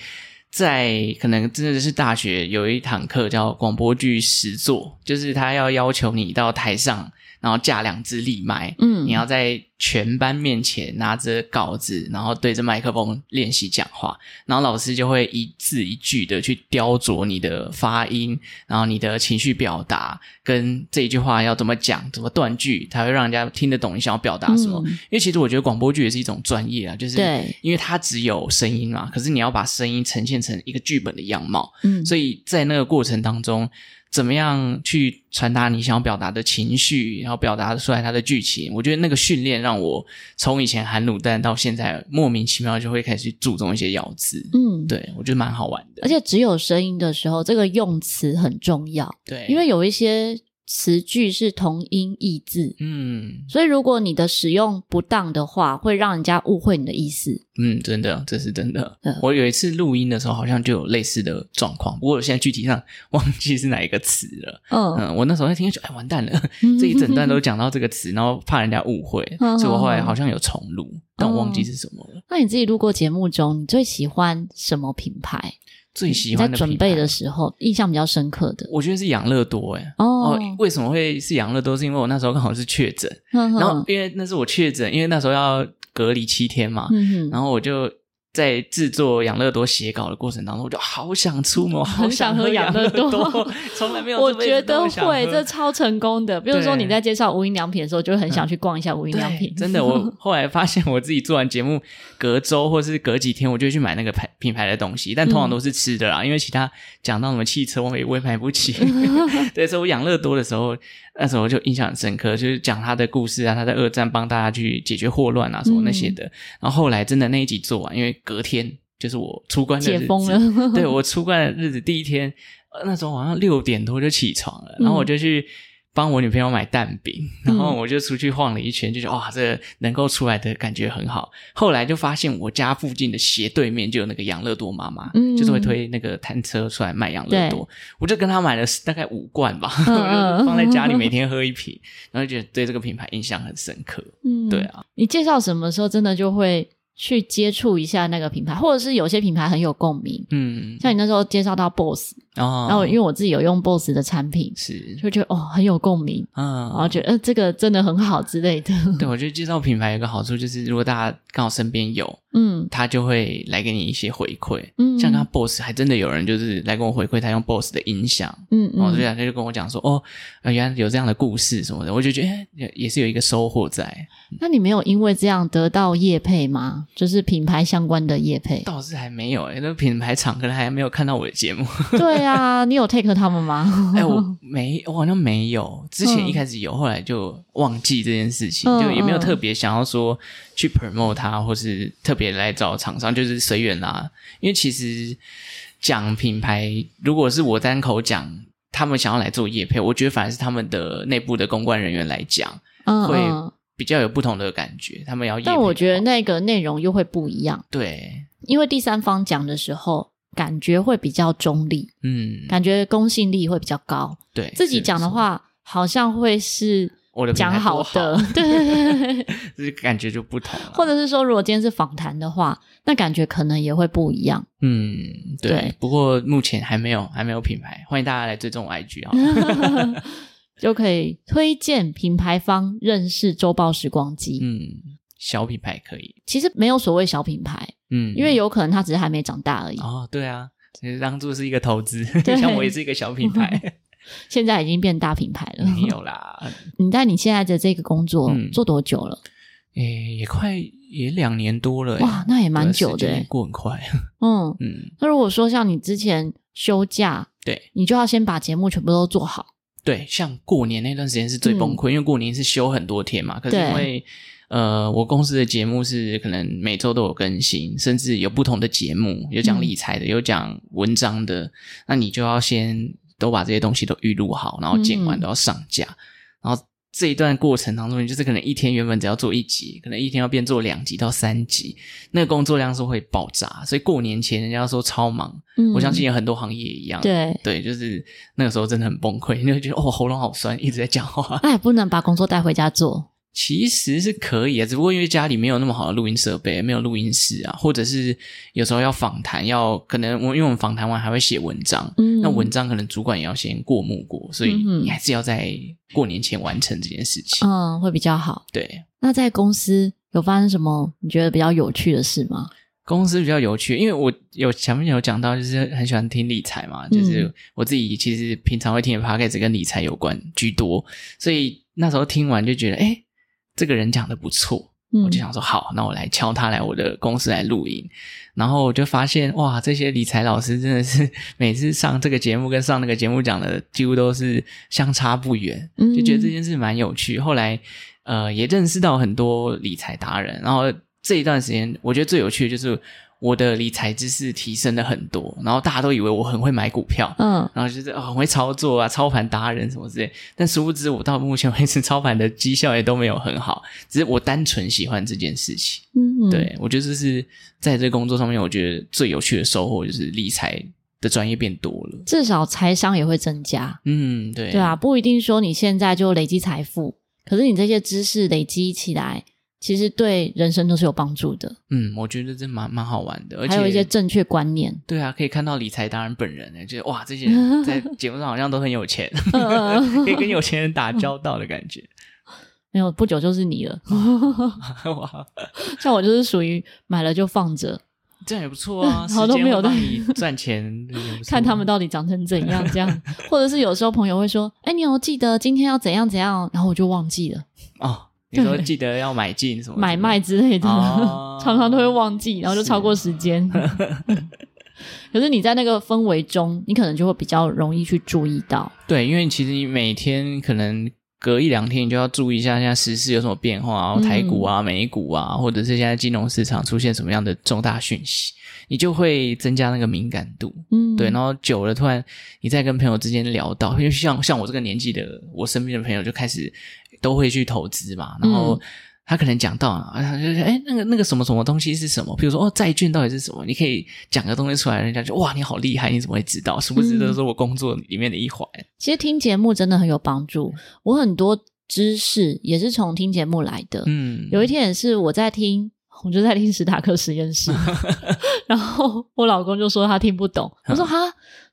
Speaker 2: 在可能真的是大学有一堂课叫广播剧实作，就是他要要求你到台上。然后架两只立麦，嗯，你要在全班面前拿着稿子，然后对着麦克风练习讲话，然后老师就会一字一句的去雕琢你的发音，然后你的情绪表达，跟这一句话要怎么讲，怎么断句，才会让人家听得懂你想要表达什么。嗯，因为其实我觉得广播剧也是一种专业啊，就是因为它只有声音嘛，可是你要把声音呈现成一个剧本的样貌，嗯，所以在那个过程当中。怎么样去传达你想要表达的情绪，然后表达出来它的剧情？我觉得那个训练让我从以前含卤蛋到现在莫名其妙就会开始注重一些咬字。嗯，对，我觉得蛮好玩的。
Speaker 1: 而且只有声音的时候，这个用词很重要。
Speaker 2: 对，
Speaker 1: 因为有一些。词句是同音异字，嗯，所以如果你的使用不当的话，会让人家误会你的意思。
Speaker 2: 嗯，真的，这是真的。嗯，我有一次录音的时候，好像就有类似的状况，不过我现在具体上忘记是哪一个词了。嗯，嗯，我那时候在听就，哎，完蛋了，这一整段都讲到这个词，然后怕人家误会，嗯，所以我后来好像有重录，但我忘记是什么了。嗯，
Speaker 1: 那你自己录过节目中，你最喜欢什么品牌？
Speaker 2: 最喜欢的
Speaker 1: 在准备的时候，印象比较深刻的，
Speaker 2: 我觉得是养乐多诶。哦，为什么会是养乐多？是因为我那时候刚好是确诊，然后因为那是我确诊，因为那时候要隔离七天嘛，然后我就。在制作养乐多写稿的过程当中，我就好想出门，好想喝养乐多，从来没有。
Speaker 1: 我觉得会，这超成功的。比如说你在介绍无印良品的时候，就会很想去逛一下无印良品。
Speaker 2: 真的，我后来发现我自己做完节目，隔周或是隔几天，我就去买那个牌品牌的东西，但通常都是吃的啦，因为其他讲到什么汽车，我也我也买不起。对，所以我养乐多的时候，那时候就印象很深刻，就是讲他的故事啊，他在二战帮大家去解决霍乱啊什么那些的。然后后来真的那一集做完，因为隔天就是我出关的日子，解封了。对，我出关的日子第一天，那时候好像六点多就起床了，然后我就去帮我女朋友买蛋饼，然后我就出去晃了一圈，就觉得哇，这个能够出来的感觉很好。后来就发现我家附近的斜对面就有那个养乐多妈妈，嗯，就是会推那个摊车出来卖养乐多，我就跟她买了大概五罐吧，放在家里每天喝一瓶，然后就觉得对这个品牌印象很深刻。嗯，对啊，
Speaker 1: 你介绍什么时候真的就会。去接触一下那个品牌，或者是有些品牌很有共鸣，嗯，像你那时候介绍到 BOSS，哦，然后因为我自己有用 BOSS 的产品，是。就觉得哦很有共鸣，嗯，然后觉得呃这个真的很好之类的。
Speaker 2: 对，我觉得介绍品牌有个好处就是，如果大家刚好身边有，嗯，他就会来给你一些回馈，嗯，像刚 BOSS 还真的有人就是来跟我回馈他用 BOSS 的音响，嗯，然后这样他就跟我讲说，哦，原来有这样的故事什么的，我就觉得也也是有一个收获在。
Speaker 1: 那你没有因为这样得到业配吗？就是品牌相关的业配？
Speaker 2: 倒是还没有哎、欸、那品牌厂可能还没有看到我的节目。
Speaker 1: 对啊，你有 take 他们吗？
Speaker 2: 哎、欸，我没，我好像没有。之前一开始有，嗯、后来就忘记这件事情，
Speaker 1: 嗯、
Speaker 2: 就也没有特别想要说去 promote 它，或是特别来找厂商，就是随缘啦。因为其实讲品牌，如果是我单口讲，他们想要来做业配，我觉得反而是他们的内部的公关人员来讲，嗯，会。比较有不同的感觉，他们要，
Speaker 1: 但我觉得那个内容又会不一样。
Speaker 2: 对，
Speaker 1: 因为第三方讲的时候，感觉会比较中立，
Speaker 2: 嗯，
Speaker 1: 感觉公信力会比较高。
Speaker 2: 对，
Speaker 1: 自己讲的话，好像会是讲好的，对对 对，
Speaker 2: 就是感觉就不同。
Speaker 1: 或者是说，如果今天是访谈的话，那感觉可能也会不一样。
Speaker 2: 嗯，对。对，不过目前还没有，还没有品牌，欢迎大家来追踪我 IG 啊。
Speaker 1: 就可以推荐品牌方认识周报时光机。
Speaker 2: 嗯，小品牌可以。
Speaker 1: 其实没有所谓小品牌，
Speaker 2: 嗯，
Speaker 1: 因为有可能它只是还没长大而已。
Speaker 2: 哦，对啊，其实当做是一个投资，像我也是一个小品牌，
Speaker 1: 现在已经变大品牌了。
Speaker 2: 没有啦，
Speaker 1: 你在你现在的这个工作做多久了？
Speaker 2: 诶，也快也两年多了。
Speaker 1: 哇，那也蛮久的，
Speaker 2: 过很快。
Speaker 1: 嗯嗯。那如果说像你之前休假，
Speaker 2: 对，
Speaker 1: 你就要先把节目全部都做好。
Speaker 2: 对，像过年那段时间是最崩溃，嗯、因为过年是休很多天嘛。可是因为呃，我公司的节目是可能每周都有更新，甚至有不同的节目，有讲理财的，嗯、有讲文章的。那你就要先都把这些东西都预录好，然后剪完都要上架，嗯、然后。这一段过程当中，就是可能一天原本只要做一集，可能一天要变做两集到三集，那个工作量是会爆炸。所以过年前人家说超忙，嗯、我相信有很多行业一样。
Speaker 1: 对
Speaker 2: 对，就是那个时候真的很崩溃，你就觉得哦喉咙好酸，一直在讲话。
Speaker 1: 那也不能把工作带回家做。
Speaker 2: 其实是可以啊，只不过因为家里没有那么好的录音设备，没有录音室啊，或者是有时候要访谈，要可能我因为我们访谈完还会写文章，嗯，那文章可能主管也要先过目过，所以你还是要在过年前完成这件事情，
Speaker 1: 嗯，会比较好。
Speaker 2: 对，
Speaker 1: 那在公司有发生什么你觉得比较有趣的事吗？
Speaker 2: 公司比较有趣，因为我有前面有讲到，就是很喜欢听理财嘛，就是我自己其实平常会听的 podcast 跟理财有关居多，所以那时候听完就觉得，诶这个人讲的不错，嗯、我就想说好，那我来敲他来我的公司来录音，然后我就发现哇，这些理财老师真的是每次上这个节目跟上那个节目讲的几乎都是相差不远，就觉得这件事蛮有趣。嗯、后来呃也认识到很多理财达人，然后这一段时间我觉得最有趣的就是。我的理财知识提升了很多，然后大家都以为我很会买股票，嗯，然后就是哦很会操作啊，操盘达人什么之类，但殊不知我到目前为止 操盘的绩效也都没有很好，只是我单纯喜欢这件事情，嗯，对，我觉得这是在这个工作上面，我觉得最有趣的收获就是理财的专业变多了，
Speaker 1: 至少财商也会增加，
Speaker 2: 嗯，对，
Speaker 1: 对啊，不一定说你现在就累积财富，可是你这些知识累积起来。其实对人生都是有帮助的。
Speaker 2: 嗯，我觉得这蛮蛮好玩的，而且
Speaker 1: 还有一些正确观念。
Speaker 2: 对啊，可以看到理财达人本人，觉得哇，这些人在 节目上好像都很有钱，可以跟有钱人打交道的感觉。
Speaker 1: 没有，不久就是你了。哇，像我就是属于买了就放着，
Speaker 2: 这样也不错啊。
Speaker 1: 然后都没有让
Speaker 2: 你赚钱，
Speaker 1: 看他们到底长成怎样，这样，或者是有时候朋友会说：“哎，你有记得今天要怎样怎样？”然后我就忘记了。哦。
Speaker 2: 你说记得要买进什么
Speaker 1: 买卖之类的，哦、常常都会忘记，然后就超过时间。可是你在那个氛围中，你可能就会比较容易去注意到。
Speaker 2: 对，因为其实你每天可能隔一两天，你就要注意一下现在时事有什么变化，然后台股啊、美股啊，或者是现在金融市场出现什么样的重大讯息，你就会增加那个敏感度。嗯，对，然后久了，突然你再跟朋友之间聊到，因为像像我这个年纪的，我身边的朋友就开始。都会去投资嘛，然后他可能讲到啊，他就是：“哎，那个那个什么什么东西是什么？比如说哦，债券到底是什么？你可以讲个东西出来，人家就哇，你好厉害，你怎么会知道？是不是都是我工作里面的一环？”
Speaker 1: 其实听节目真的很有帮助，我很多知识也是从听节目来的。嗯，有一天也是我在听，我就在听史塔克实验室，然后我老公就说他听不懂，我说：“哈，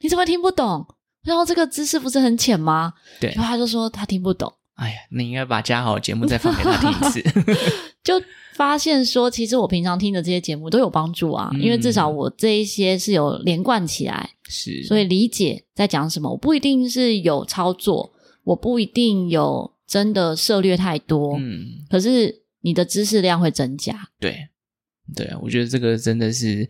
Speaker 1: 你怎么听不懂？然后这个知识不是很浅吗？”对，然后他就说他听不懂。
Speaker 2: 哎呀，你应该把加好的节目再放给他听一次，
Speaker 1: 就发现说，其实我平常听的这些节目都有帮助啊，嗯、因为至少我这一些是有连贯起来，
Speaker 2: 是，
Speaker 1: 所以理解在讲什么。我不一定是有操作，我不一定有真的涉略太多，嗯，可是你的知识量会增加，
Speaker 2: 对。对啊，我觉得这个真的是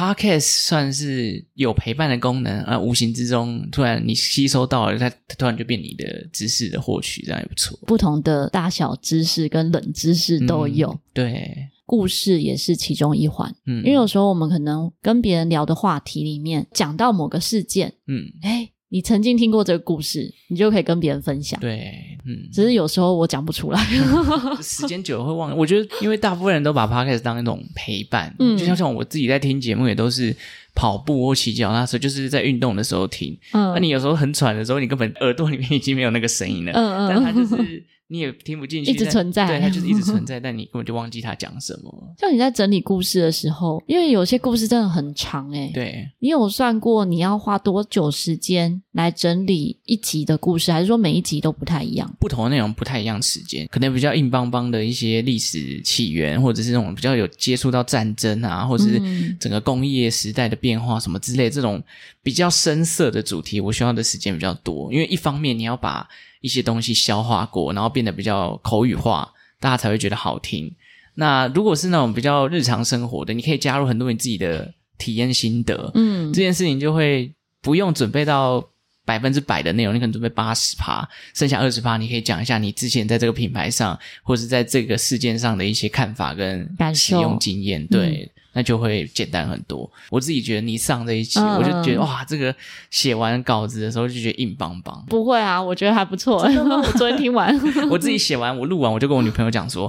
Speaker 2: Podcast 算是有陪伴的功能啊，无形之中突然你吸收到了，它突然就变你的知识的获取，这样也不错。
Speaker 1: 不同的大小知识跟冷知识都有，
Speaker 2: 嗯、对，
Speaker 1: 故事也是其中一环。嗯，因为有时候我们可能跟别人聊的话题里面讲到某个事件，嗯，哎。你曾经听过这个故事，你就可以跟别人分享。
Speaker 2: 对，嗯，
Speaker 1: 只是有时候我讲不出来，
Speaker 2: 时间久了会忘。我觉得，因为大部分人都把 Podcast 当一种陪伴，嗯，就像像我自己在听节目，也都是跑步或骑脚踏车，就是在运动的时候听。嗯，那你有时候很喘的时候，你根本耳朵里面已经没有那个声音了。嗯嗯，但它就是。你也听不进去，
Speaker 1: 一直存在，
Speaker 2: 对，它就是一直存 在，但你根本就忘记它讲什么。
Speaker 1: 像你在整理故事的时候，因为有些故事真的很长，诶，
Speaker 2: 对，
Speaker 1: 你有算过你要花多久时间来整理一集的故事，还是说每一集都不太一样？
Speaker 2: 不同的内容不太一样，时间可能比较硬邦邦的一些历史起源，或者是那种比较有接触到战争啊，或者是整个工业时代的变化什么之类，这种比较深色的主题，我需要的时间比较多。因为一方面你要把一些东西消化过，然后变得比较口语化，大家才会觉得好听。那如果是那种比较日常生活的，你可以加入很多你自己的体验心得，嗯，这件事情就会不用准备到百分之百的内容，你可能准备八十趴，剩下二十趴，你可以讲一下你之前在这个品牌上，或是在这个事件上的一些看法跟使用经验，对。嗯那就会简单很多。我自己觉得你上这一期，嗯、我就觉得哇，这个写完稿子的时候就觉得硬邦邦。
Speaker 1: 不会啊，我觉得还不错。我昨天听完，
Speaker 2: 我自己写完，我录完，我就跟我女朋友讲说，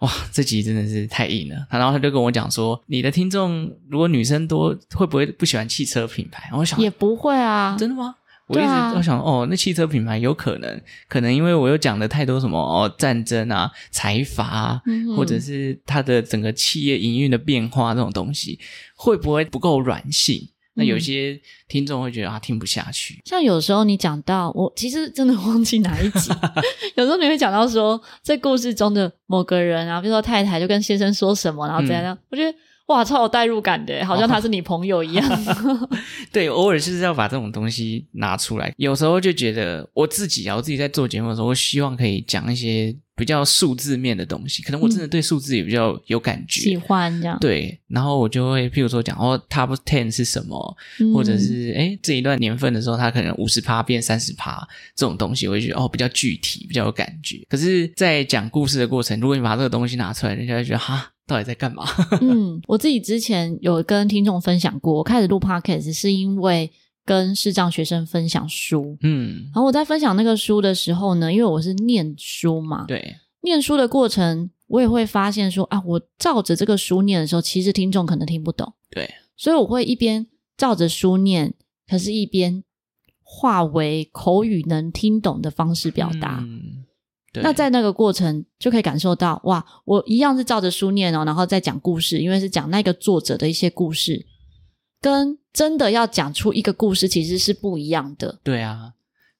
Speaker 2: 哇，这集真的是太硬了。然后她就跟我讲说，你的听众如果女生多，会不会不喜欢汽车品牌？我想
Speaker 1: 也不会啊，
Speaker 2: 真的吗？我一直都想，啊、哦，那汽车品牌有可能，可能因为我又讲了太多什么哦，战争啊、财阀啊，嗯、或者是它的整个企业营运的变化这种东西，会不会不够软性？那有些听众会觉得啊，听不下去。
Speaker 1: 像有时候你讲到，我其实真的 忘记哪一集，有时候你会讲到说，在故事中的某个人啊，比如说太太就跟先生说什么，然后怎样，嗯、我觉得。哇，超有代入感的，好像他是你朋友一样。
Speaker 2: 哦、对，偶尔就是要把这种东西拿出来。有时候就觉得我自己啊，我自己在做节目的时候，我希望可以讲一些比较数字面的东西。可能我真的对数字也比较有感觉，
Speaker 1: 喜欢这样。
Speaker 2: 对，然后我就会譬如说讲哦，Top Ten 是什么，嗯、或者是诶这一段年份的时候，它可能五十趴变三十趴这种东西，我就觉得哦比较具体，比较有感觉。可是，在讲故事的过程，如果你把这个东西拿出来，人家就觉得哈。到底在干嘛？
Speaker 1: 嗯，我自己之前有跟听众分享过，我开始录 podcast 是因为跟视障学生分享书。嗯，然后我在分享那个书的时候呢，因为我是念书嘛，
Speaker 2: 对，
Speaker 1: 念书的过程我也会发现说啊，我照着这个书念的时候，其实听众可能听不懂。
Speaker 2: 对，
Speaker 1: 所以我会一边照着书念，可是一边化为口语能听懂的方式表
Speaker 2: 达。
Speaker 1: 那在那个过程就可以感受到，哇，我一样是照着书念哦，然后再讲故事，因为是讲那个作者的一些故事，跟真的要讲出一个故事其实是不一样的。
Speaker 2: 对啊，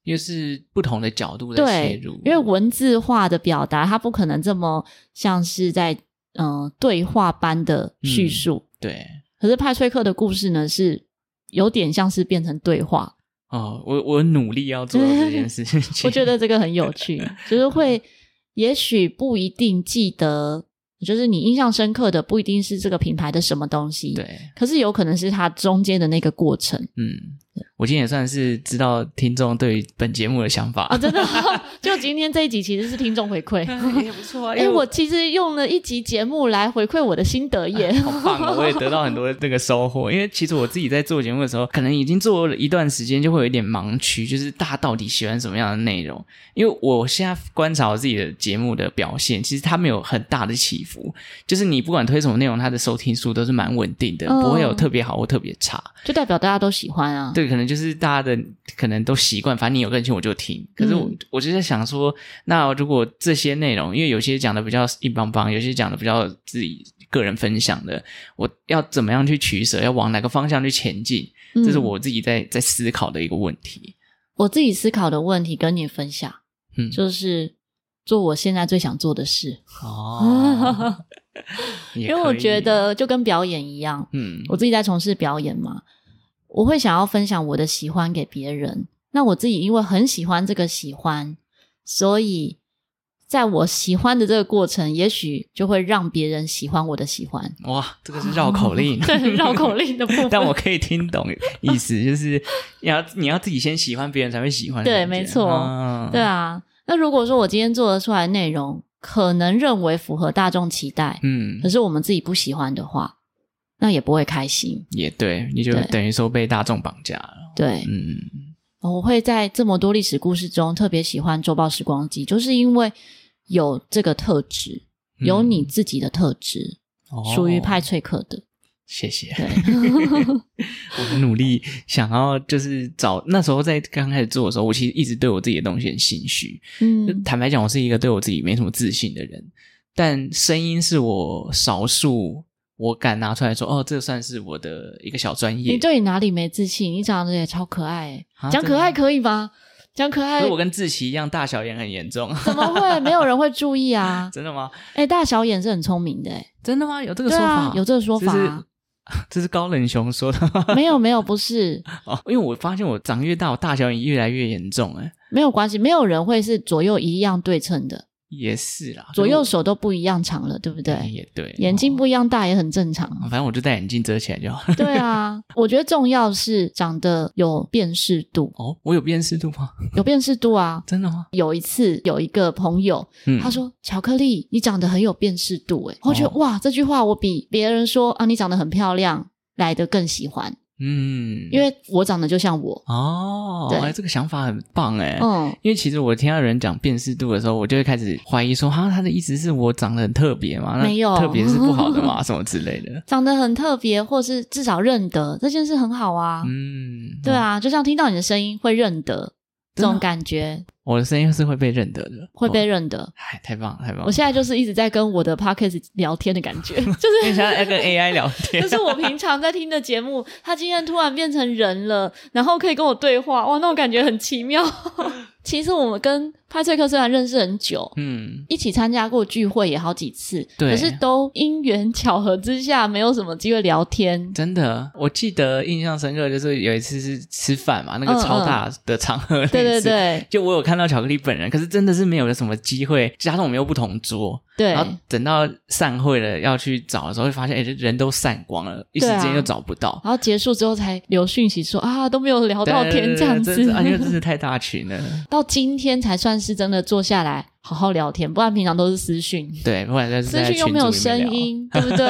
Speaker 2: 又是不同的角度的切入。
Speaker 1: 对，因为文字化的表达，它不可能这么像是在嗯、呃、对话般的叙述。
Speaker 2: 嗯、对，
Speaker 1: 可是派崔克的故事呢，是有点像是变成对话。
Speaker 2: 哦，我 我努力要做到这件事情。
Speaker 1: 我觉得这个很有趣，就是会，也许不一定记得，就是你印象深刻的不一定是这个品牌的什么东西，
Speaker 2: 对，
Speaker 1: 可是有可能是它中间的那个过程，
Speaker 2: 嗯。我今天也算是知道听众对于本节目的想法
Speaker 1: 啊、哦，真的，就今天这一集其实是听众回馈，
Speaker 2: 也不错啊。
Speaker 1: 哎，我其实用了一集节目来回馈我的心得耶，
Speaker 2: 啊、好棒哦！我也得到很多这个收获，因为其实我自己在做节目的时候，可能已经做了一段时间，就会有一点盲区，就是大家到底喜欢什么样的内容？因为我现在观察我自己的节目的表现，其实它没有很大的起伏，就是你不管推什么内容，它的收听数都是蛮稳定的，不会有特别好或特别差，
Speaker 1: 就代表大家都喜欢啊。
Speaker 2: 对，可能就是大。家的可能都习惯，反正你有更新我就听。可是我、嗯、我就在想说，那如果这些内容，因为有些讲的比较硬邦邦，有些讲的比较自己个人分享的，我要怎么样去取舍？要往哪个方向去前进？这是我自己在在思考的一个问题。
Speaker 1: 我自己思考的问题跟你分享，嗯，就是做我现在最想做的事。哦，因为我觉得就跟表演一样，嗯，我自己在从事表演嘛。我会想要分享我的喜欢给别人，那我自己因为很喜欢这个喜欢，所以在我喜欢的这个过程，也许就会让别人喜欢我的喜欢。
Speaker 2: 哇，这个是绕口令，
Speaker 1: 对，绕口令的部分。
Speaker 2: 但我可以听懂意思，就是你要你要自己先喜欢别人才会喜欢。
Speaker 1: 对，没错，啊对啊。那如果说我今天做得出来的内容，可能认为符合大众期待，嗯，可是我们自己不喜欢的话，那也不会开心。
Speaker 2: 也对，你就等于说被大众绑架了。
Speaker 1: 对，嗯，我会在这么多历史故事中特别喜欢《周报时光机》，就是因为有这个特质，有你自己的特质，嗯、属于派翠克的。
Speaker 2: 谢谢。对 我很努力想要就是找那时候在刚开始做的时候，我其实一直对我自己的东西很心虚。嗯，坦白讲，我是一个对我自己没什么自信的人，但声音是我少数我敢拿出来说，哦，这算是我的一个小专业。
Speaker 1: 你对你哪里没自信？你长得也超可爱，讲可爱可以吗？讲可爱，
Speaker 2: 我跟志奇一样，大小眼很严重。
Speaker 1: 怎么会？没有人会注意啊？
Speaker 2: 真的吗？
Speaker 1: 哎，大小眼是很聪明的，哎，
Speaker 2: 真的吗？有这个说法？
Speaker 1: 啊、有这个说法。
Speaker 2: 这是高冷熊说的吗？
Speaker 1: 没有没有，不是
Speaker 2: 哦，因为我发现我长越大，我大小眼越来越严重，哎，
Speaker 1: 没有关系，没有人会是左右一样对称的。
Speaker 2: 也是啦，
Speaker 1: 左右手都不一样长了，对不对？
Speaker 2: 也对，
Speaker 1: 眼睛不一样大也很正常。
Speaker 2: 反正我就戴眼镜遮起来就好。
Speaker 1: 对啊，我觉得重要是长得有辨识度。
Speaker 2: 哦，我有辨识度吗？
Speaker 1: 有辨识度啊！
Speaker 2: 真的吗？
Speaker 1: 有一次有一个朋友，他说：“巧克力，你长得很有辨识度。”哎，我觉得哇，这句话我比别人说啊，你长得很漂亮来的更喜欢。嗯，因为我长得就像我
Speaker 2: 哦，对，这个想法很棒哎。嗯，因为其实我听到人讲辨识度的时候，我就会开始怀疑说，哈，他的意思是我长得很特别吗？
Speaker 1: 没有，
Speaker 2: 特别是不好的吗？什么之类的？
Speaker 1: 长得很特别，或是至少认得这件事很好啊。嗯，对啊，就像听到你的声音会认得。这种感觉，
Speaker 2: 我的声音是会被认得的，
Speaker 1: 会被认得。
Speaker 2: 哎，太棒了，太棒了！
Speaker 1: 我现在就是一直在跟我的 podcast 聊天的感觉，就是
Speaker 2: 你像在跟 AI 聊天。
Speaker 1: 就是我平常在听的节目，他今天突然变成人了，然后可以跟我对话，哇，那种感觉很奇妙。其实我们跟派翠克虽然认识很久，嗯，一起参加过聚会也好几次，对，可是都因缘巧合之下，没有什么机会聊天。
Speaker 2: 真的，我记得印象深刻就是有一次是吃饭嘛，那个超大的场合，嗯嗯，对对对，就我有看到巧克力本人，可是真的是没有什么机会，加上我们又不同桌。对，然后等到散会了要去找的时候，会发现哎，人都散光了，一时间又找不到。
Speaker 1: 然后结束之后才留讯息说啊，都没有聊到天这样子，
Speaker 2: 啊，因为真是太大群了。
Speaker 1: 到今天才算是真的坐下来好好聊天，不然平常都是私讯。
Speaker 2: 对，不然在
Speaker 1: 私讯又没有声音，对不对？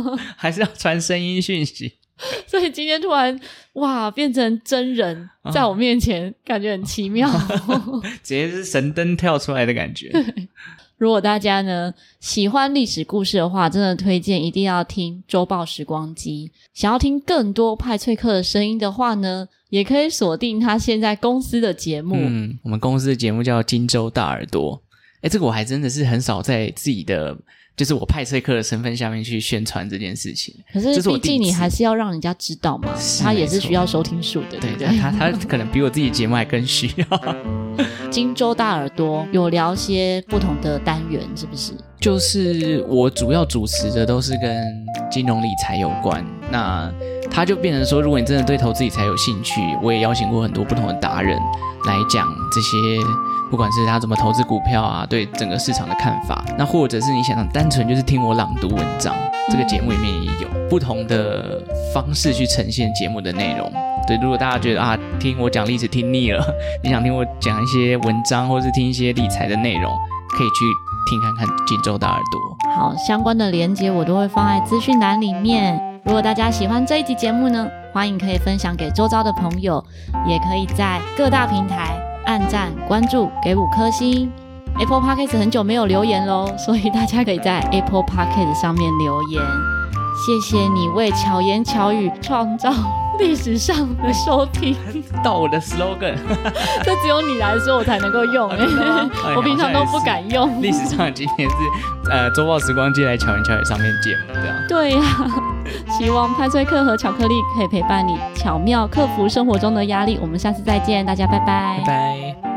Speaker 2: 还是要传声音讯息。
Speaker 1: 所以今天突然哇，变成真人在我面前，感觉很奇妙，
Speaker 2: 直接是神灯跳出来的感觉。
Speaker 1: 如果大家呢喜欢历史故事的话，真的推荐一定要听《周报时光机》。想要听更多派翠克的声音的话呢，也可以锁定他现在公司的节目。
Speaker 2: 嗯，我们公司的节目叫《荆州大耳朵》。诶，这个我还真的是很少在自己的。就是我派车客的身份下面去宣传这件事情，
Speaker 1: 可是毕竟你还是要让人家知道嘛，他也是需要收听数的，对不对？
Speaker 2: 他他可能比我自己节目还更需要。
Speaker 1: 荆州大耳朵有聊些不同的单元，是不是？
Speaker 2: 就是我主要主持的都是跟金融理财有关，那他就变成说，如果你真的对投资理财有兴趣，我也邀请过很多不同的达人来讲这些。不管是他怎么投资股票啊，对整个市场的看法，那或者是你想单纯就是听我朗读文章，这个节目里面也有不同的方式去呈现节目的内容。对，如果大家觉得啊，听我讲历史听腻了，你想听我讲一些文章，或是听一些理财的内容，可以去听看看《锦州大耳朵》。
Speaker 1: 好，相关的连接我都会放在资讯栏里面。如果大家喜欢这一集节目呢，欢迎可以分享给周遭的朋友，也可以在各大平台。按赞、关注、给五颗星。Apple Podcast 很久没有留言喽，所以大家可以在 Apple Podcast 上面留言。谢谢你为巧言巧语创造历史上的收听。
Speaker 2: 到我的 slogan，
Speaker 1: 这只有你来说我才能够用，我平常都不敢用。
Speaker 2: 历史上今天是呃周报时光机来巧言巧语上面节目这样。
Speaker 1: 对呀、啊，希望派翠克和巧克力可以陪伴你，巧妙克服生活中的压力。我们下次再见，大家拜拜。
Speaker 2: 拜拜。